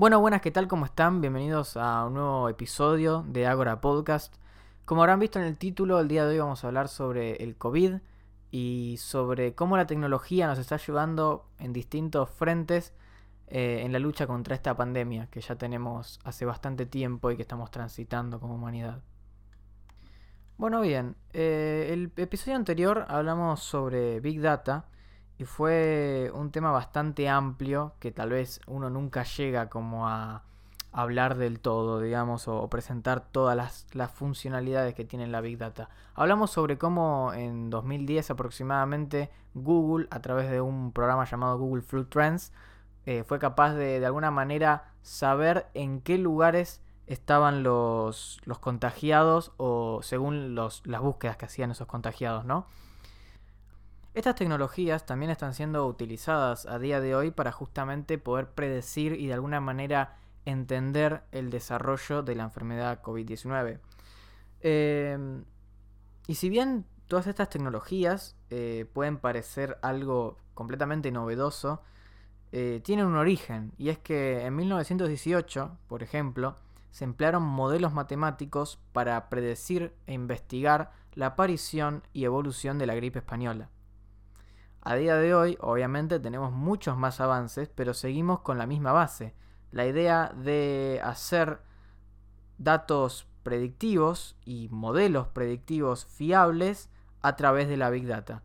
Bueno, buenas, ¿qué tal? ¿Cómo están? Bienvenidos a un nuevo episodio de Agora Podcast. Como habrán visto en el título, el día de hoy vamos a hablar sobre el COVID y sobre cómo la tecnología nos está ayudando en distintos frentes eh, en la lucha contra esta pandemia que ya tenemos hace bastante tiempo y que estamos transitando como humanidad. Bueno, bien, eh, el episodio anterior hablamos sobre Big Data y fue un tema bastante amplio que tal vez uno nunca llega como a hablar del todo, digamos, o, presentar todas las, funcionalidades que tiene la Big Data. Hablamos sobre cómo en 2010 aproximadamente Google, a través de un programa llamado Google Flu Trends, eh, fue capaz de de alguna manera saber en qué lugares estaban los, los contagiados o según los, las búsquedas que hacían esos contagiados, ¿no? Estas tecnologías también están siendo utilizadas a día de hoy para justamente poder predecir y de alguna manera entender el desarrollo de la enfermedad COVID-19. Em, y si bien todas estas tecnologías eh, pueden parecer algo completamente novedoso, eh, tienen un origen, y es que en 1918, por ejemplo, se emplearon modelos matemáticos para predecir e investigar la aparición y evolución de la gripe española. A día de hoy, obviamente, tenemos muchos más avances, pero seguimos con la misma base. La idea de hacer datos predictivos y modelos predictivos fiables a través de la Big Data.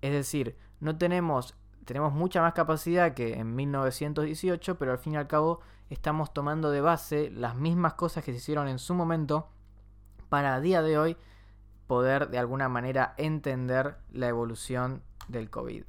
Es decir, no tenemos, tenemos mucha más capacidad que en 1918, pero al fin y al cabo estamos tomando de base las mismas cosas que se hicieron en su momento para a día de hoy poder de alguna manera entender la evolución del COVID.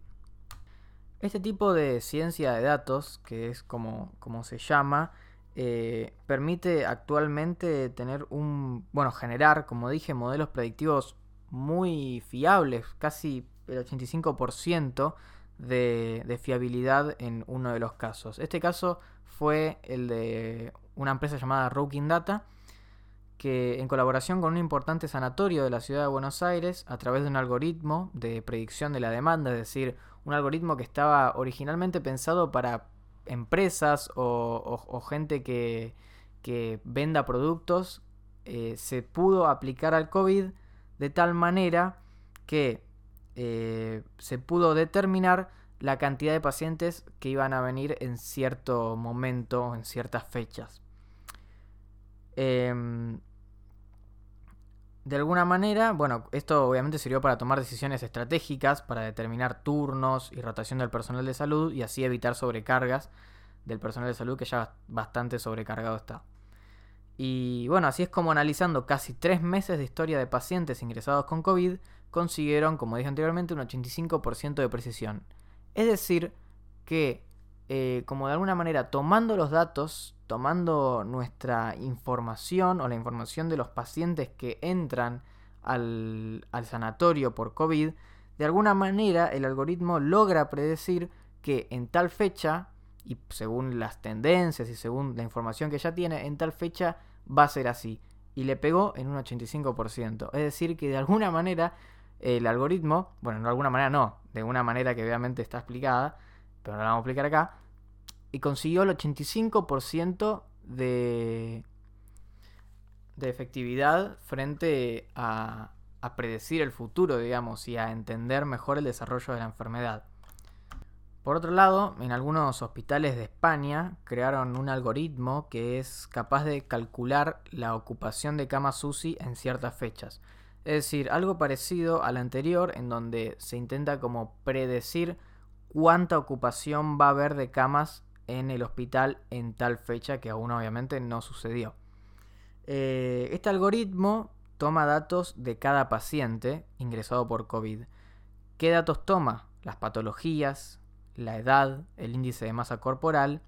Este tipo de ciencia de datos, que es como, como se llama, eh, permite actualmente tener un, bueno, generar, como dije, modelos predictivos muy fiables, casi el 85% de, de fiabilidad en uno de los casos. Este caso fue el de una empresa llamada Rooking Data, que en colaboración con un importante sanatorio de la ciudad de Buenos Aires, a través de un algoritmo de predicción de la demanda, es decir, un algoritmo que estaba originalmente pensado para empresas o, gente que, venda productos, eh, se pudo aplicar al COVID de tal manera que eh, se pudo determinar la cantidad de pacientes que iban a venir en cierto momento, en ciertas fechas. Em, de alguna manera, bueno, esto obviamente sirvió para tomar decisiones estratégicas, para determinar turnos y rotación del personal de salud y así evitar sobrecargas del personal de salud que ya bastante sobrecargado está. Y bueno, así es como analizando casi tres meses de historia de pacientes ingresados con COVID, consiguieron, como dije anteriormente, un 85% de precisión. Es decir, que eh, como de alguna manera tomando los datos, tomando nuestra información o la información de los pacientes que entran al, sanatorio por COVID, de alguna manera el algoritmo logra predecir que en tal fecha, y según las tendencias y según la información que ya tiene, en tal fecha va a ser así. Y le pegó en un 85%. Es decir, que de alguna manera el algoritmo, bueno, de alguna manera no, de una manera que obviamente está explicada, pero no la vamos a explicar acá, y consiguió el 85% de, de efectividad frente a, a predecir el futuro, digamos, y a entender mejor el desarrollo de la enfermedad. Por otro lado, en algunos hospitales de España crearon un algoritmo que es capaz de calcular la ocupación de camas UCI en ciertas fechas. Es decir, algo parecido al anterior en donde se intenta como predecir cuánta ocupación va a haber de camas en el hospital en tal fecha que aún obviamente no sucedió. Eh, este algoritmo toma datos de cada paciente ingresado por COVID. ¿Qué datos toma? Las patologías, la edad, el índice de masa corporal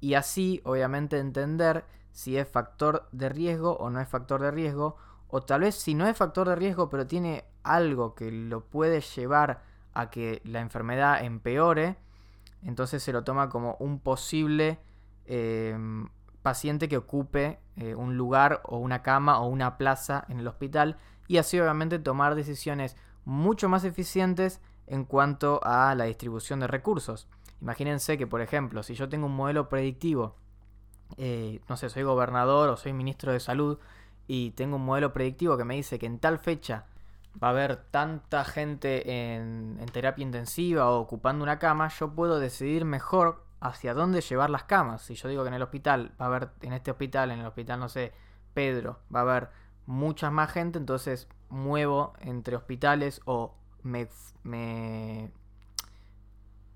y así obviamente entender si es factor de riesgo o no es factor de riesgo o tal vez si no es factor de riesgo pero tiene algo que lo puede llevar a que la enfermedad empeore, entonces se lo toma como un posible em, paciente que ocupe eh, un lugar o una cama o una plaza en el hospital y así obviamente tomar decisiones mucho más eficientes en cuanto a la distribución de recursos. Imagínense que, por ejemplo, si yo tengo un modelo predictivo eh, no sé, soy gobernador o soy ministro de salud y tengo un modelo predictivo que me dice que en tal fecha va a haber tanta gente en, terapia intensiva o ocupando una cama, yo puedo decidir mejor hacia dónde llevar las camas. Si yo digo que en el hospital va a haber, en este hospital, en el hospital, no sé, Pedro, va a haber mucha más gente, entonces muevo entre hospitales o me, me,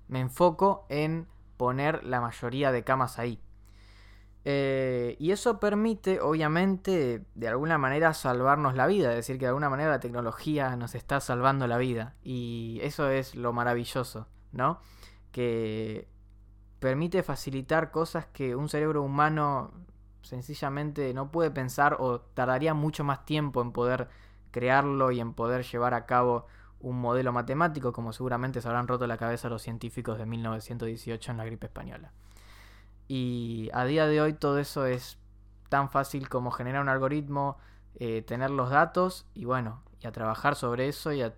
me enfoco en poner la mayoría de camas ahí. Eh, y eso permite, obviamente, de alguna manera salvarnos la vida, es decir, que de alguna manera la tecnología nos está salvando la vida. Y eso es lo maravilloso, ¿no? Que permite facilitar cosas que un cerebro humano sencillamente no puede pensar o tardaría mucho más tiempo en poder crearlo y en poder llevar a cabo un modelo matemático, como seguramente se habrán roto la cabeza los científicos de 1918 en la gripe española. Y a día de hoy todo eso es tan fácil como generar un algoritmo, eh, tener los datos y bueno, y a trabajar sobre eso y a,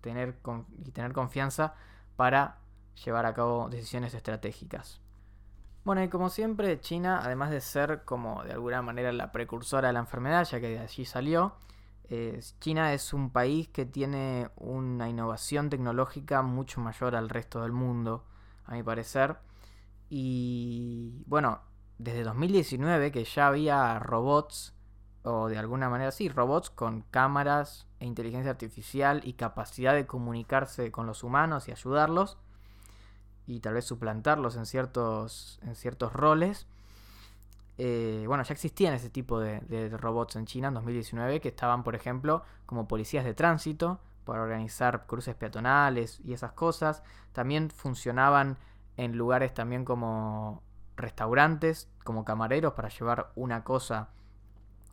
tener, y tener confianza para llevar a cabo decisiones estratégicas. Bueno, y como siempre, China, además de ser como de alguna manera la precursora de la enfermedad, ya que de allí salió, China es un país que tiene una innovación tecnológica mucho mayor al resto del mundo, a mi parecer. Y bueno, desde 2019 que ya había robots, o de alguna manera sí, robots con cámaras e inteligencia artificial y capacidad de comunicarse con los humanos y ayudarlos, y tal vez suplantarlos en ciertos, en ciertos roles. Eh, bueno, ya existían ese tipo de, de, robots en China en 2019 que estaban, por ejemplo, como policías de tránsito para organizar cruces peatonales y esas cosas. También funcionaban en lugares también como restaurantes, como camareros para llevar una cosa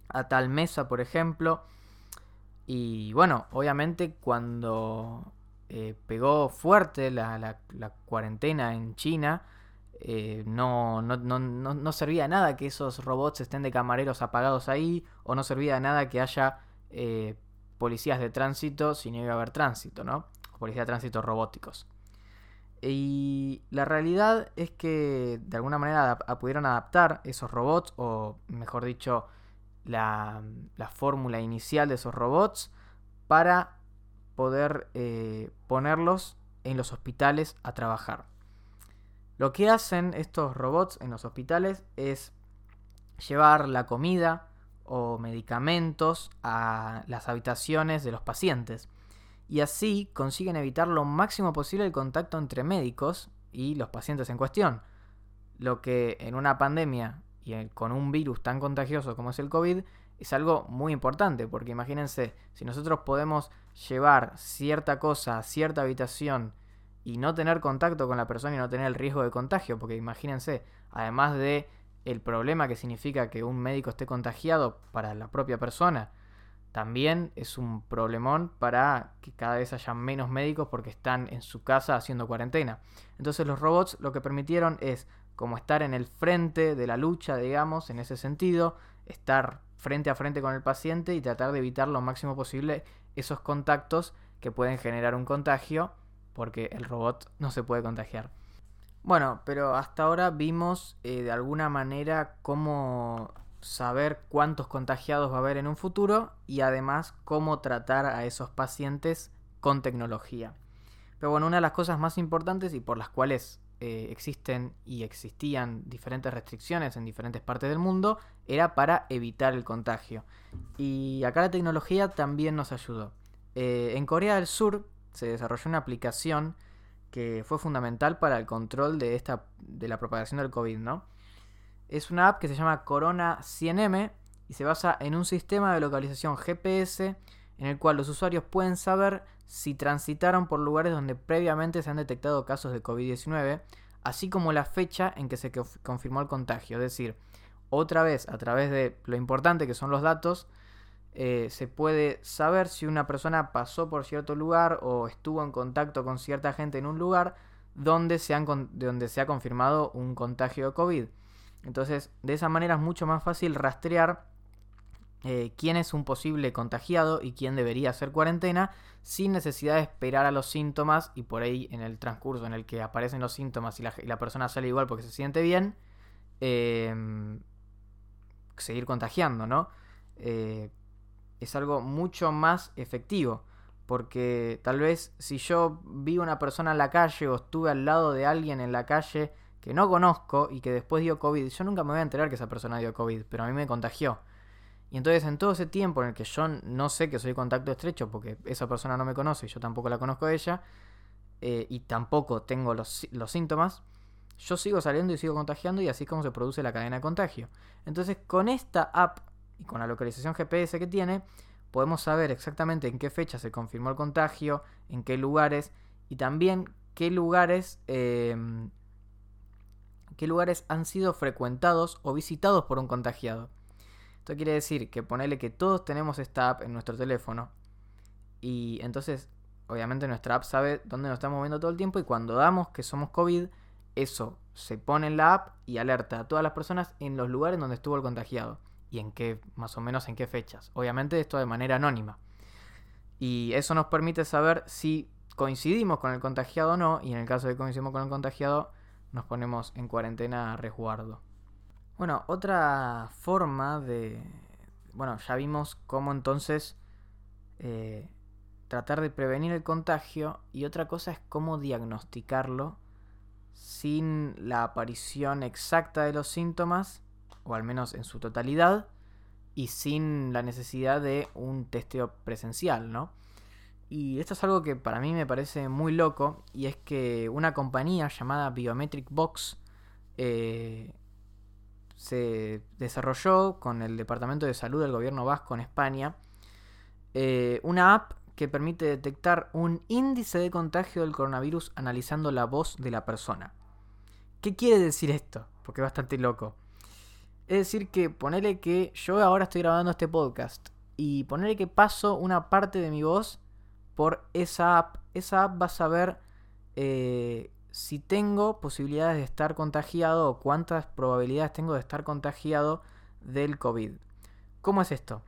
a tal mesa, por ejemplo. Y bueno, obviamente cuando eh, pegó fuerte la, la, cuarentena en China, eh, no, no, no, no, servía de nada que esos robots estén de camareros apagados ahí, o no servía de nada que haya eh, policías de tránsito si no iba a haber tránsito, ¿no? policías de tránsito robóticos. Y la realidad es que de alguna manera pudieron adaptar esos robots, o mejor dicho, la, fórmula inicial de esos robots, para poder eh, ponerlos en los hospitales a trabajar. Lo que hacen estos robots en los hospitales es llevar la comida o medicamentos a las habitaciones de los pacientes y así consiguen evitar lo máximo posible el contacto entre médicos y los pacientes en cuestión. Lo que en una pandemia y con un virus tan contagioso como es el COVID es algo muy importante, porque imagínense, si nosotros podemos llevar cierta cosa a cierta habitación y no tener contacto con la persona y no tener el riesgo de contagio, porque imagínense, además de el problema que significa que un médico esté contagiado para la propia persona, también es un problemón para que cada vez haya menos médicos porque están en su casa haciendo cuarentena. Entonces los robots lo que permitieron es como estar en el frente de la lucha, digamos, en ese sentido, estar frente a frente con el paciente y tratar de evitar lo máximo posible esos contactos que pueden generar un contagio porque el robot no se puede contagiar. Bueno, pero hasta ahora vimos eh, de alguna manera cómo saber cuántos contagiados va a haber en un futuro y además cómo tratar a esos pacientes con tecnología. Pero bueno, una de las cosas más importantes y por las cuales eh, existen y existían diferentes restricciones en diferentes partes del mundo era para evitar el contagio. Y acá la tecnología también nos ayudó. Eh, en Corea del Sur se desarrolló una aplicación que fue fundamental para el control de, esta, de la propagación del COVID, ¿no? Es una app que se llama Corona 100M y se basa en un sistema de localización GPS en el cual los usuarios pueden saber si transitaron por lugares donde previamente se han detectado casos de COVID-19, así como la fecha en que se confirmó el contagio. Es decir, otra vez, a través de lo importante que son los datos, eh, se puede saber si una persona pasó por cierto lugar o estuvo en contacto con cierta gente en un lugar donde se, donde se ha confirmado un contagio de COVID. Entonces, de esa manera es mucho más fácil rastrear eh, quién es un posible contagiado y quién debería hacer cuarentena sin necesidad de esperar a los síntomas y por ahí en el transcurso en el que aparecen los síntomas y la, persona sale igual porque se siente bien, em, seguir contagiando, ¿no? Eh, es algo mucho más efectivo. Porque tal vez si yo vi una persona en la calle o estuve al lado de alguien en la calle que no conozco y que después dio COVID, yo nunca me voy a enterar que esa persona dio COVID, pero a mí me contagió. Y entonces en todo ese tiempo en el que yo no sé que soy contacto estrecho porque esa persona no me conoce y yo tampoco la conozco a ella, eh, y tampoco tengo los, síntomas, yo sigo saliendo y sigo contagiando y así es como se produce la cadena de contagio. Entonces con esta app y con la localización GPS que tiene, podemos saber exactamente en qué fecha se confirmó el contagio, en qué lugares y también qué lugares, em, qué lugares han sido frecuentados o visitados por un contagiado. Esto quiere decir que ponele que todos tenemos esta app en nuestro teléfono y entonces obviamente nuestra app sabe dónde nos estamos moviendo todo el tiempo y cuando damos que somos COVID, eso se pone en la app y alerta a todas las personas en los lugares donde estuvo el contagiado y en qué, más o menos en qué fechas. Obviamente esto de manera anónima. Y eso nos permite saber si coincidimos con el contagiado o no, y en el caso de que coincidimos con el contagiado, nos ponemos en cuarentena a resguardo. Bueno, otra forma de... Bueno, ya vimos cómo entonces eh, tratar de prevenir el contagio y otra cosa es cómo diagnosticarlo sin la aparición exacta de los síntomas, o al menos en su totalidad, y sin la necesidad de un testeo presencial, ¿no? Y esto es algo que para mí me parece muy loco, y es que una compañía llamada Biometric Box eh, se desarrolló con el Departamento de Salud del Gobierno Vasco en España eh, una app que permite detectar un índice de contagio del coronavirus analizando la voz de la persona. ¿Qué quiere decir esto? Porque es bastante loco. Es decir, que ponele que yo ahora estoy grabando este podcast y ponele que paso una parte de mi voz por esa app. Esa app va a saber eh, si tengo posibilidades de estar contagiado o cuántas probabilidades tengo de estar contagiado del COVID. ¿Cómo es esto?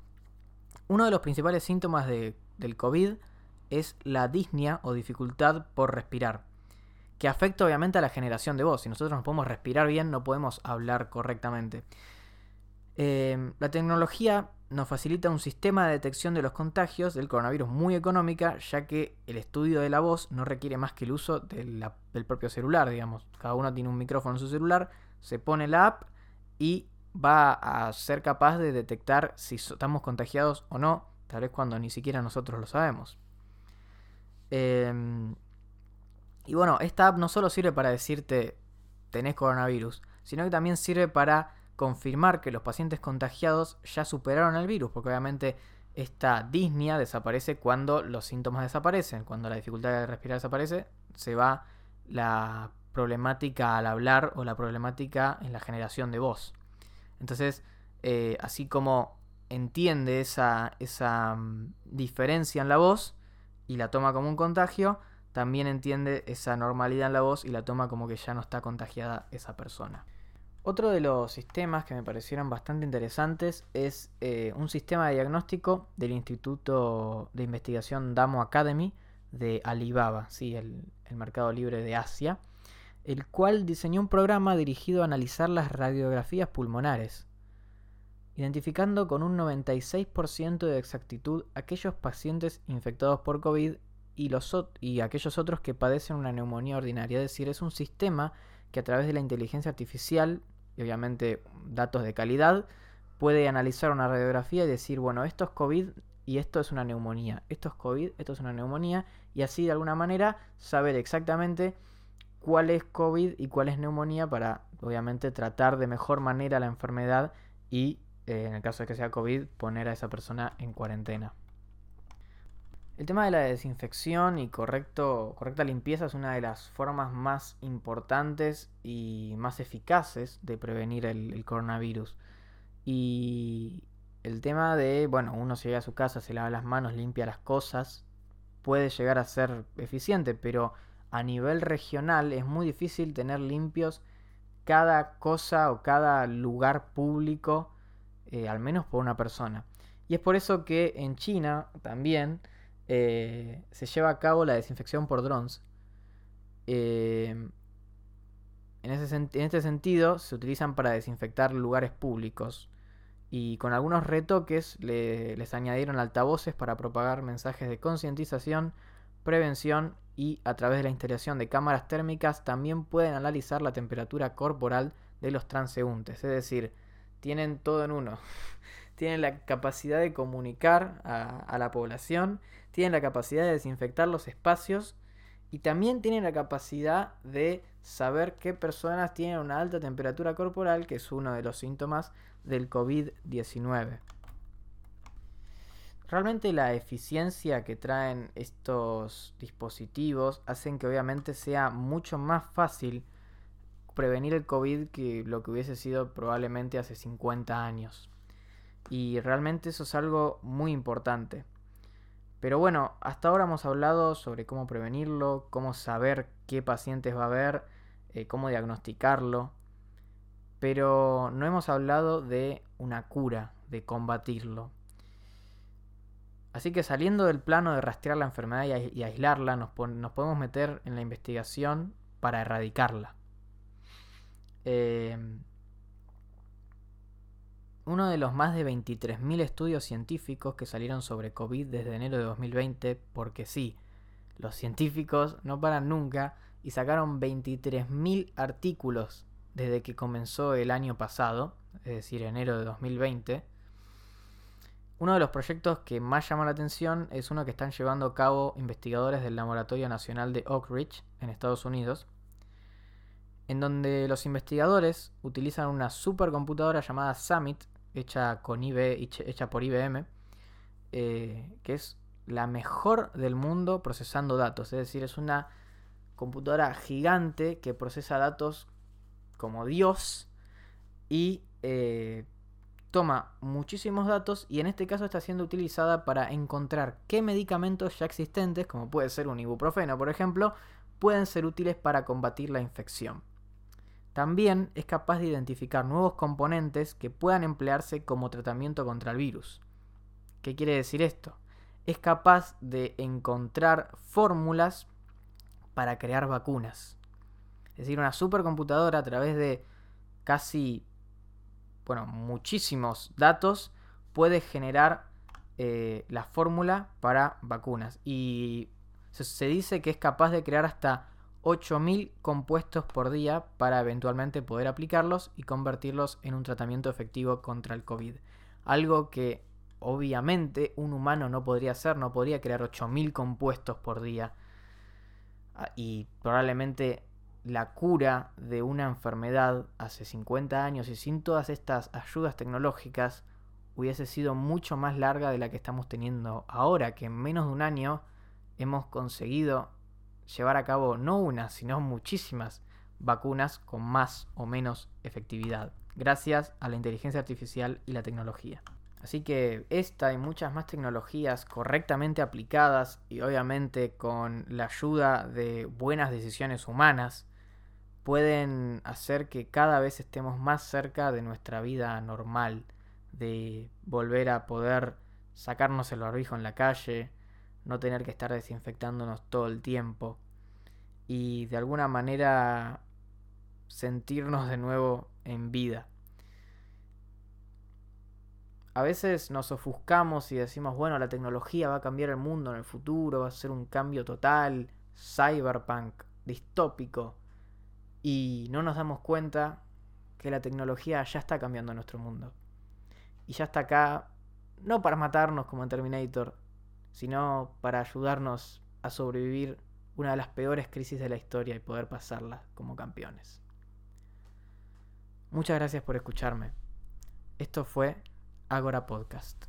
Uno de los principales síntomas del COVID es la disnea o dificultad por respirar, que afecta obviamente a la generación de voz. Si nosotros no podemos respirar bien, no podemos hablar correctamente. Eh, la tecnología nos facilita un sistema de detección de los contagios del coronavirus muy económica, ya que el estudio de la voz no requiere más que el uso del propio celular, digamos. Cada uno tiene un micrófono en su celular, se pone la app y va a ser capaz de detectar si estamos contagiados o no, tal vez cuando ni siquiera nosotros lo sabemos. Em, y bueno, esta app no solo sirve para decirte tenés coronavirus, sino que también sirve para confirmar que los pacientes contagiados ya superaron el virus, porque obviamente esta disnea desaparece cuando los síntomas desaparecen, cuando la dificultad de respirar desaparece, se va la problemática al hablar o la problemática en la generación de voz. Entonces, eh, así como entiende esa, esa mm, diferencia en la voz y la toma como un contagio, también entiende esa normalidad en la voz y la toma como que ya no está contagiada esa persona. Otro de los sistemas que me parecieron bastante interesantes es eh, un sistema de diagnóstico del Instituto de Investigación Damo Academy de Alibaba, ¿sí? el, mercado libre de Asia, el cual diseñó un programa dirigido a analizar las radiografías pulmonares, identificando con un 96% de exactitud aquellos pacientes infectados por COVID y, los, y aquellos otros que padecen una neumonía ordinaria. Es decir, es un sistema que a través de la inteligencia artificial y obviamente datos de calidad puede analizar una radiografía y decir, bueno, esto es COVID y esto es una neumonía, esto es COVID, esto es una neumonía y así de alguna manera saber exactamente cuál es COVID y cuál es neumonía para obviamente tratar de mejor manera la enfermedad y eh, en el caso de que sea COVID poner a esa persona en cuarentena. El tema de la desinfección y correcto, correcta limpieza es una de las formas más importantes y más eficaces de prevenir el, coronavirus. Y el tema de, bueno, uno llega a su casa, se lava las manos, limpia las cosas, puede llegar a ser eficiente, pero a nivel regional es muy difícil tener limpios cada cosa o cada lugar público, eh, al menos por una persona. Y es por eso que en China también eh, se lleva a cabo la desinfección por drones. Eh, en, este sentido se utilizan para desinfectar lugares públicos y con algunos retoques les añadieron altavoces para propagar mensajes de concientización, prevención y a través de la instalación de cámaras térmicas también pueden analizar la temperatura corporal de los transeúntes, es decir, tienen todo en uno. tienen la capacidad de comunicar a, la población, tienen la capacidad de desinfectar los espacios y también tienen la capacidad de saber qué personas tienen una alta temperatura corporal, que es uno de los síntomas del COVID-19. Realmente la eficiencia que traen estos dispositivos hacen que obviamente sea mucho más fácil prevenir el COVID que lo que hubiese sido probablemente hace 50 años. Y realmente eso es algo muy importante. Pero bueno, hasta ahora hemos hablado sobre cómo prevenirlo, cómo saber qué pacientes va a haber, eh, cómo diagnosticarlo. Pero no hemos hablado de una cura, de combatirlo. Así que saliendo del plano de rastrear la enfermedad y, aislarla, nos, podemos meter en la investigación para erradicarla. Em, uno de los más de 23.000 estudios científicos que salieron sobre COVID desde enero de 2020, porque sí, los científicos no paran nunca y sacaron 23.000 artículos desde que comenzó el año pasado, es decir, enero de 2020 uno de los proyectos que más llama la atención es uno que están llevando a cabo investigadores del Laboratorio Nacional de Oak Ridge en Estados Unidos, en donde los investigadores utilizan una supercomputadora llamada Summit, hecha, con hecha por IBM, eh, que es la mejor del mundo procesando datos. Es decir, es una computadora gigante que procesa datos como Dios y eh, toma muchísimos datos y en este caso está siendo utilizada para encontrar qué medicamentos ya existentes, como puede ser un ibuprofeno por ejemplo, pueden ser útiles para combatir la infección. También es capaz de identificar nuevos componentes que puedan emplearse como tratamiento contra el virus. ¿Qué quiere decir esto? Es capaz de encontrar fórmulas para crear vacunas. Es decir, una supercomputadora a través de casi bueno, muchísimos datos, puede generar eh, la fórmula para vacunas. Y se, dice que es capaz de crear hasta 8.000 compuestos por día para eventualmente poder aplicarlos y convertirlos en un tratamiento efectivo contra el COVID. Algo que obviamente un humano no podría hacer, no podría crear 8.000 compuestos por día. Ah, y probablemente la cura de una enfermedad hace 50 años y sin todas estas ayudas tecnológicas hubiese sido mucho más larga de la que estamos teniendo ahora, que en menos de un año hemos conseguido llevar a cabo no una, sino muchísimas vacunas con más o menos efectividad, gracias a la inteligencia artificial y la tecnología. Así que esta y muchas más tecnologías correctamente aplicadas y obviamente con la ayuda de buenas decisiones humanas pueden hacer que cada vez estemos más cerca de nuestra vida normal, de volver a poder sacarnos el barbijo en la calle, no tener que estar desinfectándonos todo el tiempo y de alguna manera sentirnos de nuevo en vida. A veces nos ofuscamos y decimos, bueno, la tecnología va a cambiar el mundo en el futuro, va a ser un cambio total, cyberpunk, distópico y no nos damos cuenta que la tecnología ya está cambiando nuestro mundo. Y ya está acá, no para matarnos como en Terminator, sino para ayudarnos a sobrevivir una de las peores crisis de la historia y poder pasarla como campeones. Muchas gracias por escucharme. Esto fue Agora Podcast.